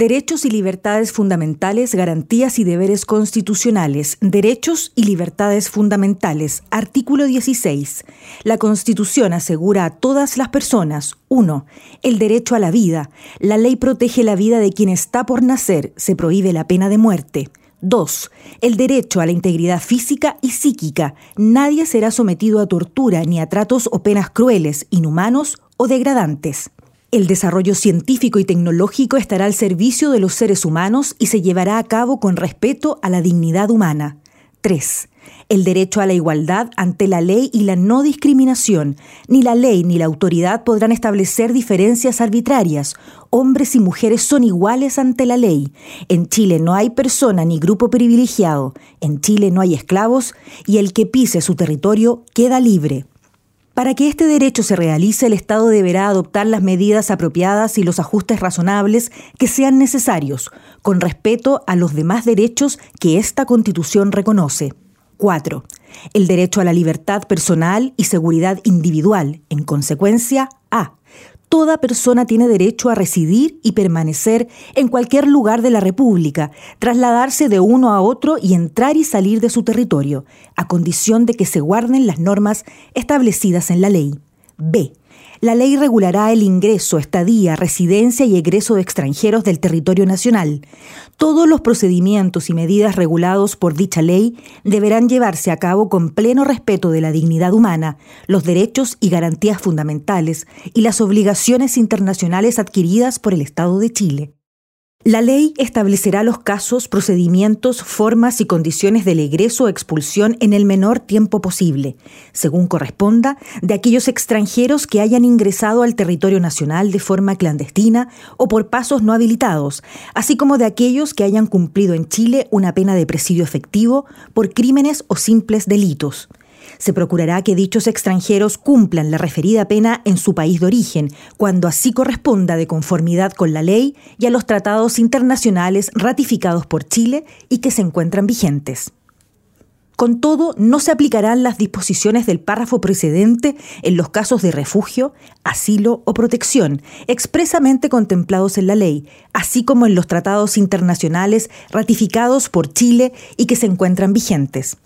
Derechos y libertades fundamentales, garantías y deberes constitucionales. Derechos y libertades fundamentales. Artículo 16. La Constitución asegura a todas las personas 1. El derecho a la vida. La ley protege la vida de quien está por nacer. Se prohíbe la pena de muerte. 2. El derecho a la integridad física y psíquica. Nadie será sometido a tortura ni a tratos o penas crueles, inhumanos o degradantes. El desarrollo científico y tecnológico estará al servicio de los seres humanos y se llevará a cabo con respeto a la dignidad humana. 3. El derecho a la igualdad ante la ley y la no discriminación. Ni la ley ni la autoridad podrán establecer diferencias arbitrarias. Hombres y mujeres son iguales ante la ley. En Chile no hay persona ni grupo privilegiado. En Chile no hay esclavos y el que pise su territorio queda libre. Para que este derecho se realice, el Estado deberá adoptar las medidas apropiadas y los ajustes razonables que sean necesarios, con respeto a los demás derechos que esta Constitución reconoce. 4. El derecho a la libertad personal y seguridad individual. En consecuencia, A. Toda persona tiene derecho a residir y permanecer en cualquier lugar de la República, trasladarse de uno a otro y entrar y salir de su territorio, a condición de que se guarden las normas establecidas en la ley. B. La ley regulará el ingreso, estadía, residencia y egreso de extranjeros del territorio nacional. Todos los procedimientos y medidas regulados por dicha ley deberán llevarse a cabo con pleno respeto de la dignidad humana, los derechos y garantías fundamentales y las obligaciones internacionales adquiridas por el Estado de Chile. La ley establecerá los casos, procedimientos, formas y condiciones del egreso o expulsión en el menor tiempo posible, según corresponda, de aquellos extranjeros que hayan ingresado al territorio nacional de forma clandestina o por pasos no habilitados, así como de aquellos que hayan cumplido en Chile una pena de presidio efectivo por crímenes o simples delitos se procurará que dichos extranjeros cumplan la referida pena en su país de origen, cuando así corresponda de conformidad con la ley y a los tratados internacionales ratificados por Chile y que se encuentran vigentes. Con todo, no se aplicarán las disposiciones del párrafo precedente en los casos de refugio, asilo o protección, expresamente contemplados en la ley, así como en los tratados internacionales ratificados por Chile y que se encuentran vigentes.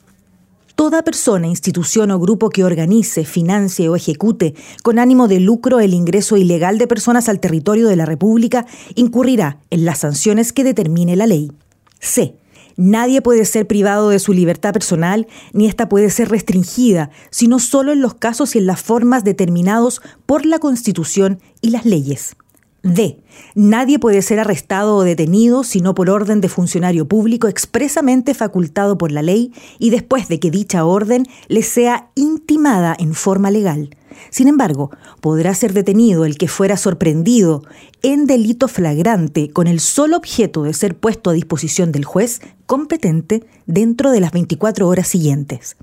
Toda persona, institución o grupo que organice, financie o ejecute con ánimo de lucro el ingreso ilegal de personas al territorio de la República incurrirá en las sanciones que determine la ley. C. Nadie puede ser privado de su libertad personal ni ésta puede ser restringida, sino solo en los casos y en las formas determinados por la Constitución y las leyes. D. Nadie puede ser arrestado o detenido sino por orden de funcionario público expresamente facultado por la ley y después de que dicha orden le sea intimada en forma legal. Sin embargo, podrá ser detenido el que fuera sorprendido en delito flagrante con el solo objeto de ser puesto a disposición del juez competente dentro de las 24 horas siguientes.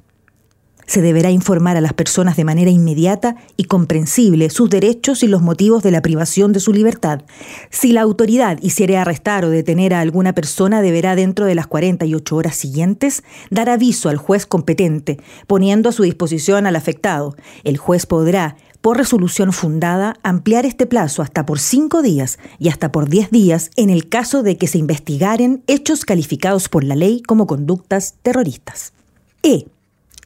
Se deberá informar a las personas de manera inmediata y comprensible sus derechos y los motivos de la privación de su libertad. Si la autoridad hiciere arrestar o detener a alguna persona, deberá dentro de las 48 horas siguientes dar aviso al juez competente, poniendo a su disposición al afectado. El juez podrá, por resolución fundada, ampliar este plazo hasta por cinco días y hasta por diez días en el caso de que se investigaren hechos calificados por la ley como conductas terroristas. E.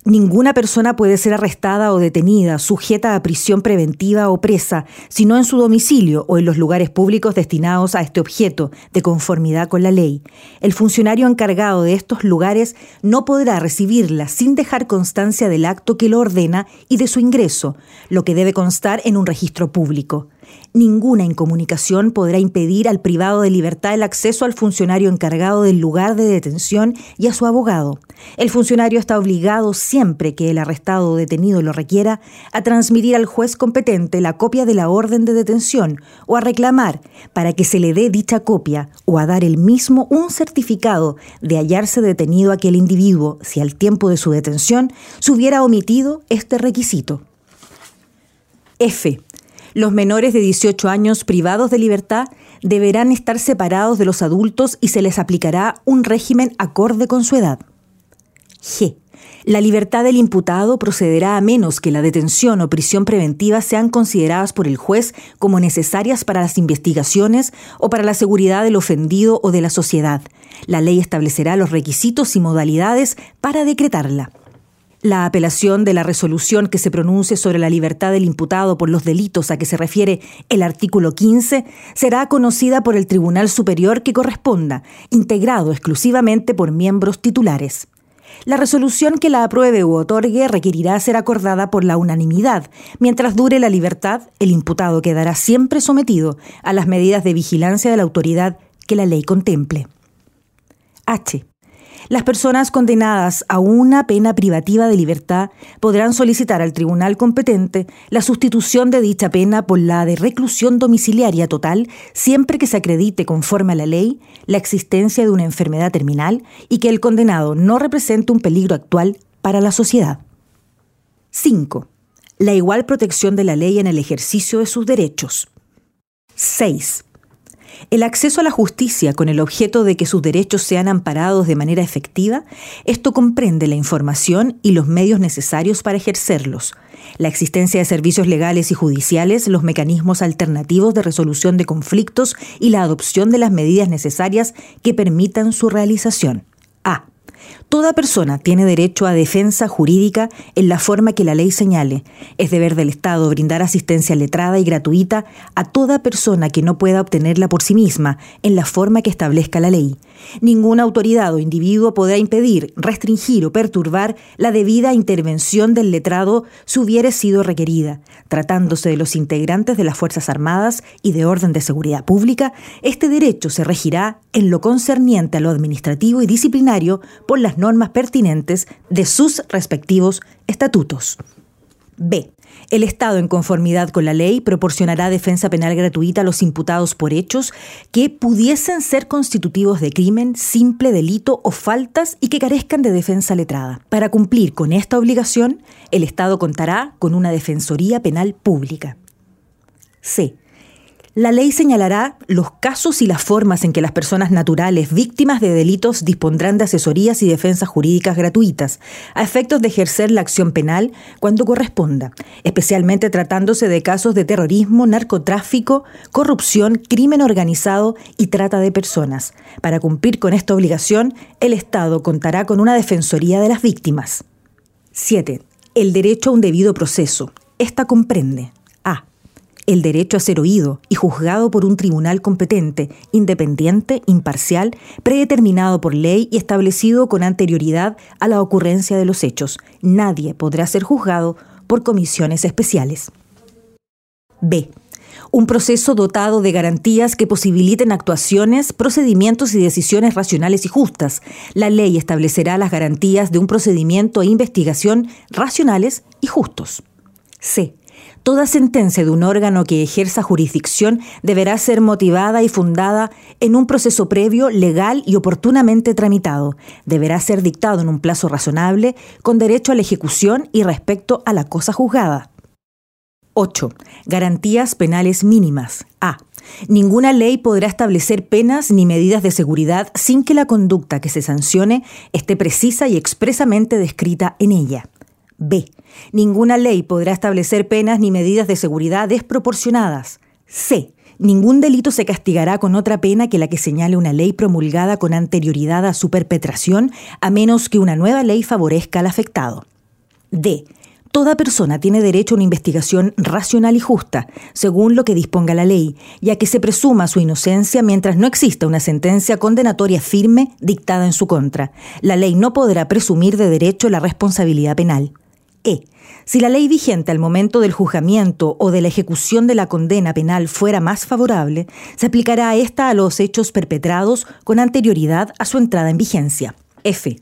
Ninguna persona puede ser arrestada o detenida, sujeta a prisión preventiva o presa, sino en su domicilio o en los lugares públicos destinados a este objeto, de conformidad con la ley. El funcionario encargado de estos lugares no podrá recibirla sin dejar constancia del acto que lo ordena y de su ingreso, lo que debe constar en un registro público. Ninguna incomunicación podrá impedir al privado de libertad el acceso al funcionario encargado del lugar de detención y a su abogado. El funcionario está obligado siempre que el arrestado o detenido lo requiera a transmitir al juez competente la copia de la orden de detención o a reclamar para que se le dé dicha copia o a dar el mismo un certificado de hallarse detenido aquel individuo si al tiempo de su detención se hubiera omitido este requisito. F. Los menores de 18 años privados de libertad deberán estar separados de los adultos y se les aplicará un régimen acorde con su edad. G. La libertad del imputado procederá a menos que la detención o prisión preventiva sean consideradas por el juez como necesarias para las investigaciones o para la seguridad del ofendido o de la sociedad. La ley establecerá los requisitos y modalidades para decretarla. La apelación de la resolución que se pronuncie sobre la libertad del imputado por los delitos a que se refiere el artículo 15 será conocida por el Tribunal Superior que corresponda, integrado exclusivamente por miembros titulares. La resolución que la apruebe u otorgue requerirá ser acordada por la unanimidad. Mientras dure la libertad, el imputado quedará siempre sometido a las medidas de vigilancia de la autoridad que la ley contemple. H. Las personas condenadas a una pena privativa de libertad podrán solicitar al tribunal competente la sustitución de dicha pena por la de reclusión domiciliaria total siempre que se acredite conforme a la ley la existencia de una enfermedad terminal y que el condenado no represente un peligro actual para la sociedad. 5. La igual protección de la ley en el ejercicio de sus derechos. 6. El acceso a la justicia con el objeto de que sus derechos sean amparados de manera efectiva, esto comprende la información y los medios necesarios para ejercerlos, la existencia de servicios legales y judiciales, los mecanismos alternativos de resolución de conflictos y la adopción de las medidas necesarias que permitan su realización. A. Toda persona tiene derecho a defensa jurídica en la forma que la ley señale. Es deber del Estado brindar asistencia letrada y gratuita a toda persona que no pueda obtenerla por sí misma en la forma que establezca la ley. Ninguna autoridad o individuo podrá impedir, restringir o perturbar la debida intervención del letrado si hubiere sido requerida. Tratándose de los integrantes de las Fuerzas Armadas y de orden de seguridad pública, este derecho se regirá en lo concerniente a lo administrativo y disciplinario por las normas pertinentes de sus respectivos estatutos. B. El Estado, en conformidad con la ley, proporcionará defensa penal gratuita a los imputados por hechos que pudiesen ser constitutivos de crimen, simple delito o faltas y que carezcan de defensa letrada. Para cumplir con esta obligación, el Estado contará con una Defensoría Penal Pública. C. La ley señalará los casos y las formas en que las personas naturales víctimas de delitos dispondrán de asesorías y defensas jurídicas gratuitas, a efectos de ejercer la acción penal cuando corresponda, especialmente tratándose de casos de terrorismo, narcotráfico, corrupción, crimen organizado y trata de personas. Para cumplir con esta obligación, el Estado contará con una Defensoría de las Víctimas. 7. El derecho a un debido proceso. Esta comprende el derecho a ser oído y juzgado por un tribunal competente, independiente, imparcial, predeterminado por ley y establecido con anterioridad a la ocurrencia de los hechos. Nadie podrá ser juzgado por comisiones especiales. B. Un proceso dotado de garantías que posibiliten actuaciones, procedimientos y decisiones racionales y justas. La ley establecerá las garantías de un procedimiento e investigación racionales y justos. C Toda sentencia de un órgano que ejerza jurisdicción deberá ser motivada y fundada en un proceso previo, legal y oportunamente tramitado. Deberá ser dictado en un plazo razonable, con derecho a la ejecución y respecto a la cosa juzgada. 8. Garantías penales mínimas. A. Ninguna ley podrá establecer penas ni medidas de seguridad sin que la conducta que se sancione esté precisa y expresamente descrita en ella. B. Ninguna ley podrá establecer penas ni medidas de seguridad desproporcionadas. C. Ningún delito se castigará con otra pena que la que señale una ley promulgada con anterioridad a su perpetración, a menos que una nueva ley favorezca al afectado. D. Toda persona tiene derecho a una investigación racional y justa, según lo que disponga la ley, ya que se presuma su inocencia mientras no exista una sentencia condenatoria firme dictada en su contra. La ley no podrá presumir de derecho la responsabilidad penal. E. Si la ley vigente al momento del juzgamiento o de la ejecución de la condena penal fuera más favorable, se aplicará esta a los hechos perpetrados con anterioridad a su entrada en vigencia. F.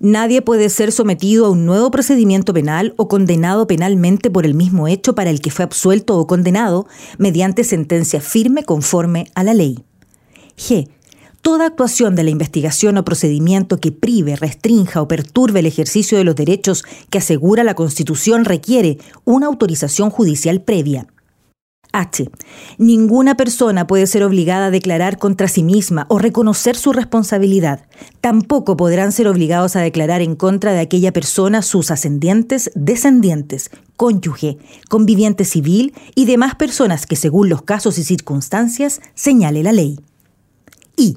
Nadie puede ser sometido a un nuevo procedimiento penal o condenado penalmente por el mismo hecho para el que fue absuelto o condenado mediante sentencia firme conforme a la ley. G. Toda actuación de la investigación o procedimiento que prive, restrinja o perturbe el ejercicio de los derechos que asegura la Constitución requiere una autorización judicial previa. H. Ninguna persona puede ser obligada a declarar contra sí misma o reconocer su responsabilidad. Tampoco podrán ser obligados a declarar en contra de aquella persona sus ascendientes, descendientes, cónyuge, conviviente civil y demás personas que según los casos y circunstancias señale la ley. I.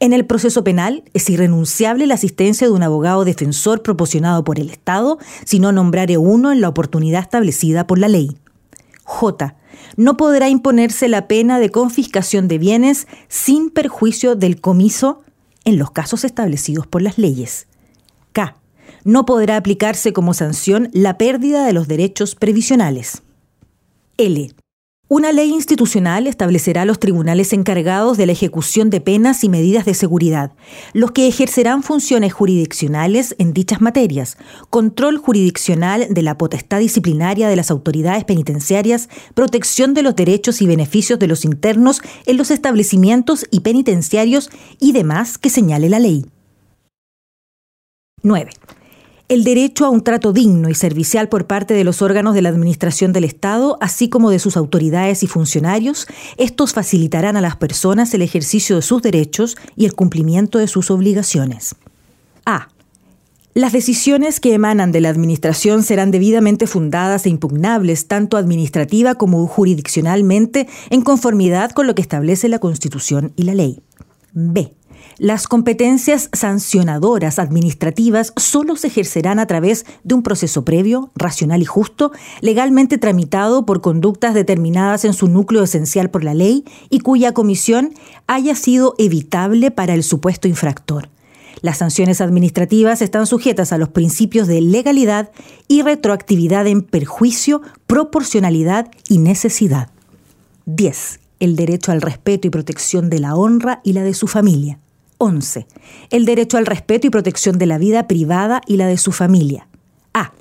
En el proceso penal es irrenunciable la asistencia de un abogado defensor proporcionado por el Estado si no nombrare uno en la oportunidad establecida por la ley. J. No podrá imponerse la pena de confiscación de bienes sin perjuicio del comiso en los casos establecidos por las leyes. K. No podrá aplicarse como sanción la pérdida de los derechos previsionales. L. Una ley institucional establecerá los tribunales encargados de la ejecución de penas y medidas de seguridad, los que ejercerán funciones jurisdiccionales en dichas materias, control jurisdiccional de la potestad disciplinaria de las autoridades penitenciarias, protección de los derechos y beneficios de los internos en los establecimientos y penitenciarios y demás que señale la ley. 9 el derecho a un trato digno y servicial por parte de los órganos de la Administración del Estado, así como de sus autoridades y funcionarios, estos facilitarán a las personas el ejercicio de sus derechos y el cumplimiento de sus obligaciones. A. Las decisiones que emanan de la Administración serán debidamente fundadas e impugnables tanto administrativa como jurisdiccionalmente en conformidad con lo que establece la Constitución y la ley. B. Las competencias sancionadoras administrativas solo se ejercerán a través de un proceso previo, racional y justo, legalmente tramitado por conductas determinadas en su núcleo esencial por la ley y cuya comisión haya sido evitable para el supuesto infractor. Las sanciones administrativas están sujetas a los principios de legalidad y retroactividad en perjuicio, proporcionalidad y necesidad. 10. El derecho al respeto y protección de la honra y la de su familia. 11. El derecho al respeto y protección de la vida privada y la de su familia. A.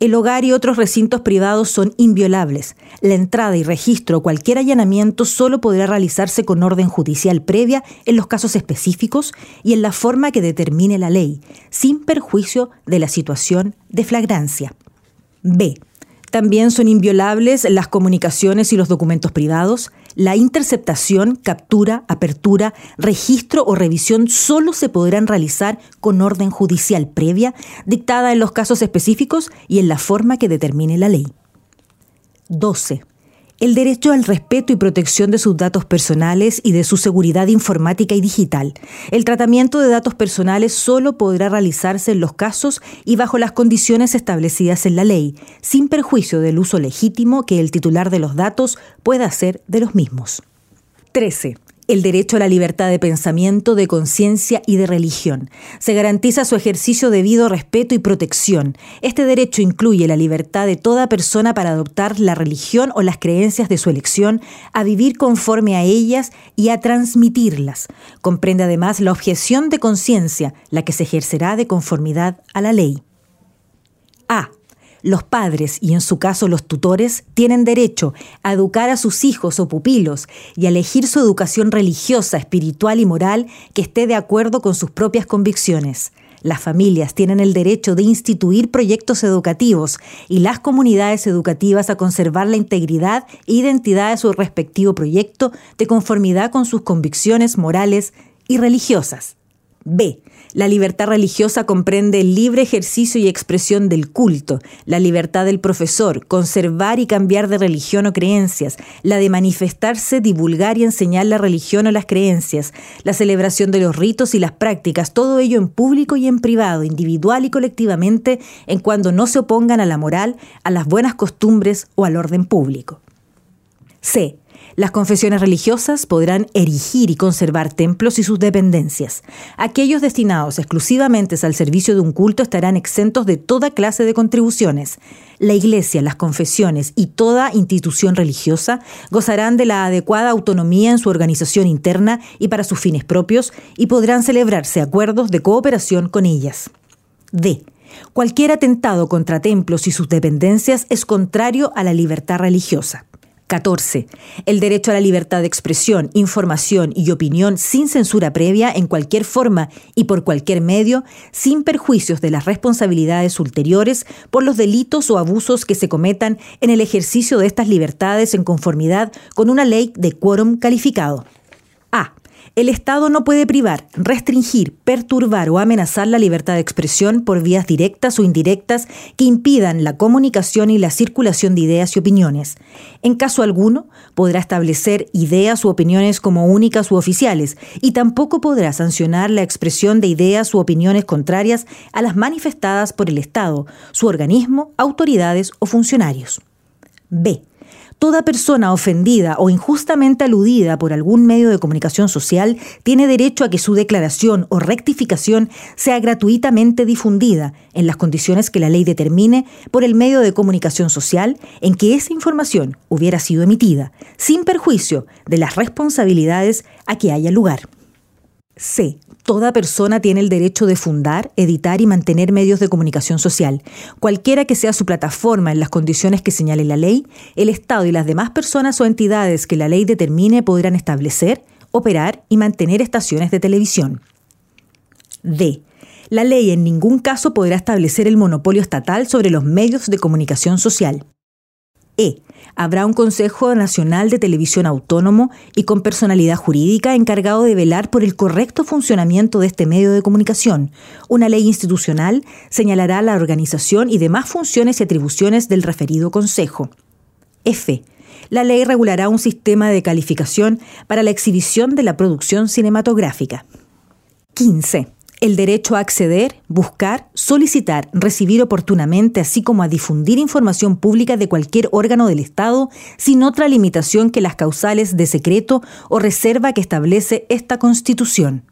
El hogar y otros recintos privados son inviolables. La entrada y registro o cualquier allanamiento solo podrá realizarse con orden judicial previa en los casos específicos y en la forma que determine la ley, sin perjuicio de la situación de flagrancia. B. También son inviolables las comunicaciones y los documentos privados. La interceptación, captura, apertura, registro o revisión solo se podrán realizar con orden judicial previa, dictada en los casos específicos y en la forma que determine la ley. 12 el derecho al respeto y protección de sus datos personales y de su seguridad informática y digital. El tratamiento de datos personales solo podrá realizarse en los casos y bajo las condiciones establecidas en la ley, sin perjuicio del uso legítimo que el titular de los datos pueda hacer de los mismos. 13 el derecho a la libertad de pensamiento, de conciencia y de religión. Se garantiza su ejercicio debido respeto y protección. Este derecho incluye la libertad de toda persona para adoptar la religión o las creencias de su elección, a vivir conforme a ellas y a transmitirlas. Comprende además la objeción de conciencia, la que se ejercerá de conformidad a la ley. A. Los padres, y en su caso los tutores, tienen derecho a educar a sus hijos o pupilos y a elegir su educación religiosa, espiritual y moral que esté de acuerdo con sus propias convicciones. Las familias tienen el derecho de instituir proyectos educativos y las comunidades educativas a conservar la integridad e identidad de su respectivo proyecto de conformidad con sus convicciones morales y religiosas. B. La libertad religiosa comprende el libre ejercicio y expresión del culto, la libertad del profesor, conservar y cambiar de religión o creencias, la de manifestarse, divulgar y enseñar la religión o las creencias, la celebración de los ritos y las prácticas, todo ello en público y en privado, individual y colectivamente, en cuando no se opongan a la moral, a las buenas costumbres o al orden público. C Las confesiones religiosas podrán erigir y conservar templos y sus dependencias. Aquellos destinados exclusivamente al servicio de un culto estarán exentos de toda clase de contribuciones. La Iglesia, las confesiones y toda institución religiosa gozarán de la adecuada autonomía en su organización interna y para sus fines propios y podrán celebrarse acuerdos de cooperación con ellas. D. Cualquier atentado contra templos y sus dependencias es contrario a la libertad religiosa. 14. El derecho a la libertad de expresión, información y opinión sin censura previa en cualquier forma y por cualquier medio, sin perjuicios de las responsabilidades ulteriores por los delitos o abusos que se cometan en el ejercicio de estas libertades en conformidad con una ley de quórum calificado. A. El Estado no puede privar, restringir, perturbar o amenazar la libertad de expresión por vías directas o indirectas que impidan la comunicación y la circulación de ideas y opiniones. En caso alguno, podrá establecer ideas u opiniones como únicas u oficiales y tampoco podrá sancionar la expresión de ideas u opiniones contrarias a las manifestadas por el Estado, su organismo, autoridades o funcionarios. B. Toda persona ofendida o injustamente aludida por algún medio de comunicación social tiene derecho a que su declaración o rectificación sea gratuitamente difundida en las condiciones que la ley determine por el medio de comunicación social en que esa información hubiera sido emitida, sin perjuicio de las responsabilidades a que haya lugar. C. Toda persona tiene el derecho de fundar, editar y mantener medios de comunicación social. Cualquiera que sea su plataforma en las condiciones que señale la ley, el Estado y las demás personas o entidades que la ley determine podrán establecer, operar y mantener estaciones de televisión. D. La ley en ningún caso podrá establecer el monopolio estatal sobre los medios de comunicación social. E. Habrá un Consejo Nacional de Televisión Autónomo y con personalidad jurídica encargado de velar por el correcto funcionamiento de este medio de comunicación. Una ley institucional señalará la organización y demás funciones y atribuciones del referido Consejo. F. La ley regulará un sistema de calificación para la exhibición de la producción cinematográfica. 15 el derecho a acceder, buscar, solicitar, recibir oportunamente, así como a difundir información pública de cualquier órgano del Estado, sin otra limitación que las causales de secreto o reserva que establece esta Constitución.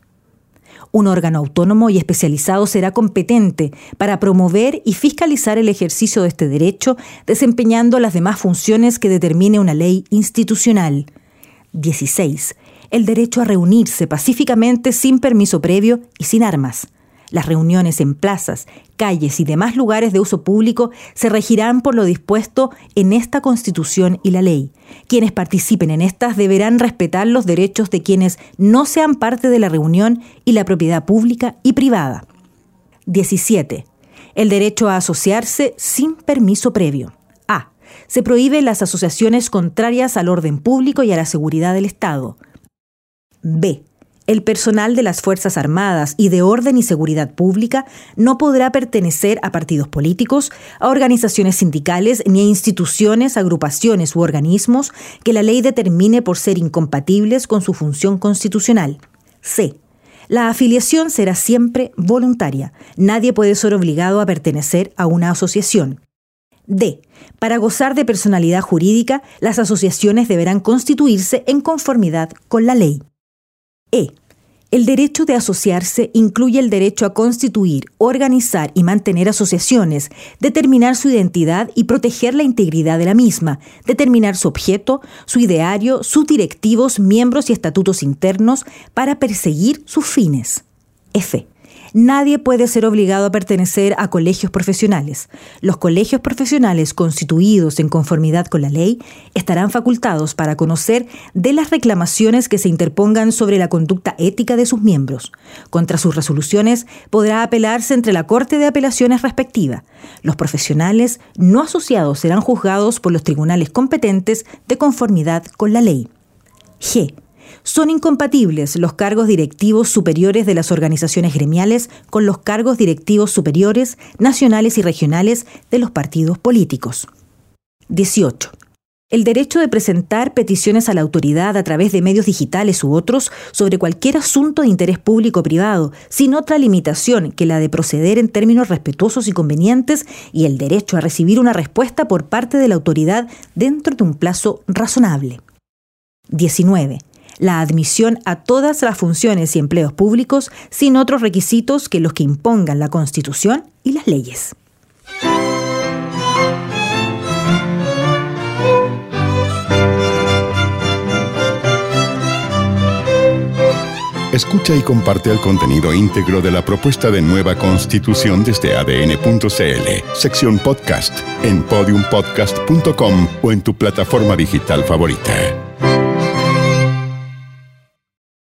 Un órgano autónomo y especializado será competente para promover y fiscalizar el ejercicio de este derecho, desempeñando las demás funciones que determine una ley institucional. 16 el derecho a reunirse pacíficamente sin permiso previo y sin armas. Las reuniones en plazas, calles y demás lugares de uso público se regirán por lo dispuesto en esta Constitución y la ley. Quienes participen en estas deberán respetar los derechos de quienes no sean parte de la reunión y la propiedad pública y privada. 17. El derecho a asociarse sin permiso previo. A. Se prohíben las asociaciones contrarias al orden público y a la seguridad del Estado. B. El personal de las Fuerzas Armadas y de Orden y Seguridad Pública no podrá pertenecer a partidos políticos, a organizaciones sindicales ni a instituciones, agrupaciones u organismos que la ley determine por ser incompatibles con su función constitucional. C. La afiliación será siempre voluntaria. Nadie puede ser obligado a pertenecer a una asociación. D. Para gozar de personalidad jurídica, las asociaciones deberán constituirse en conformidad con la ley. E. El derecho de asociarse incluye el derecho a constituir, organizar y mantener asociaciones, determinar su identidad y proteger la integridad de la misma, determinar su objeto, su ideario, sus directivos, miembros y estatutos internos para perseguir sus fines. F. Nadie puede ser obligado a pertenecer a colegios profesionales. Los colegios profesionales constituidos en conformidad con la ley estarán facultados para conocer de las reclamaciones que se interpongan sobre la conducta ética de sus miembros. Contra sus resoluciones podrá apelarse entre la Corte de Apelaciones respectiva. Los profesionales no asociados serán juzgados por los tribunales competentes de conformidad con la ley. G son incompatibles los cargos directivos superiores de las organizaciones gremiales con los cargos directivos superiores, nacionales y regionales de los partidos políticos. 18. El derecho de presentar peticiones a la autoridad a través de medios digitales u otros sobre cualquier asunto de interés público o privado, sin otra limitación que la de proceder en términos respetuosos y convenientes, y el derecho a recibir una respuesta por parte de la autoridad dentro de un plazo razonable. 19. La admisión a todas las funciones y empleos públicos sin otros requisitos que los que impongan la Constitución y las leyes. Escucha y comparte el contenido íntegro de la propuesta de nueva constitución desde adn.cl, sección podcast, en podiumpodcast.com o en tu plataforma digital favorita.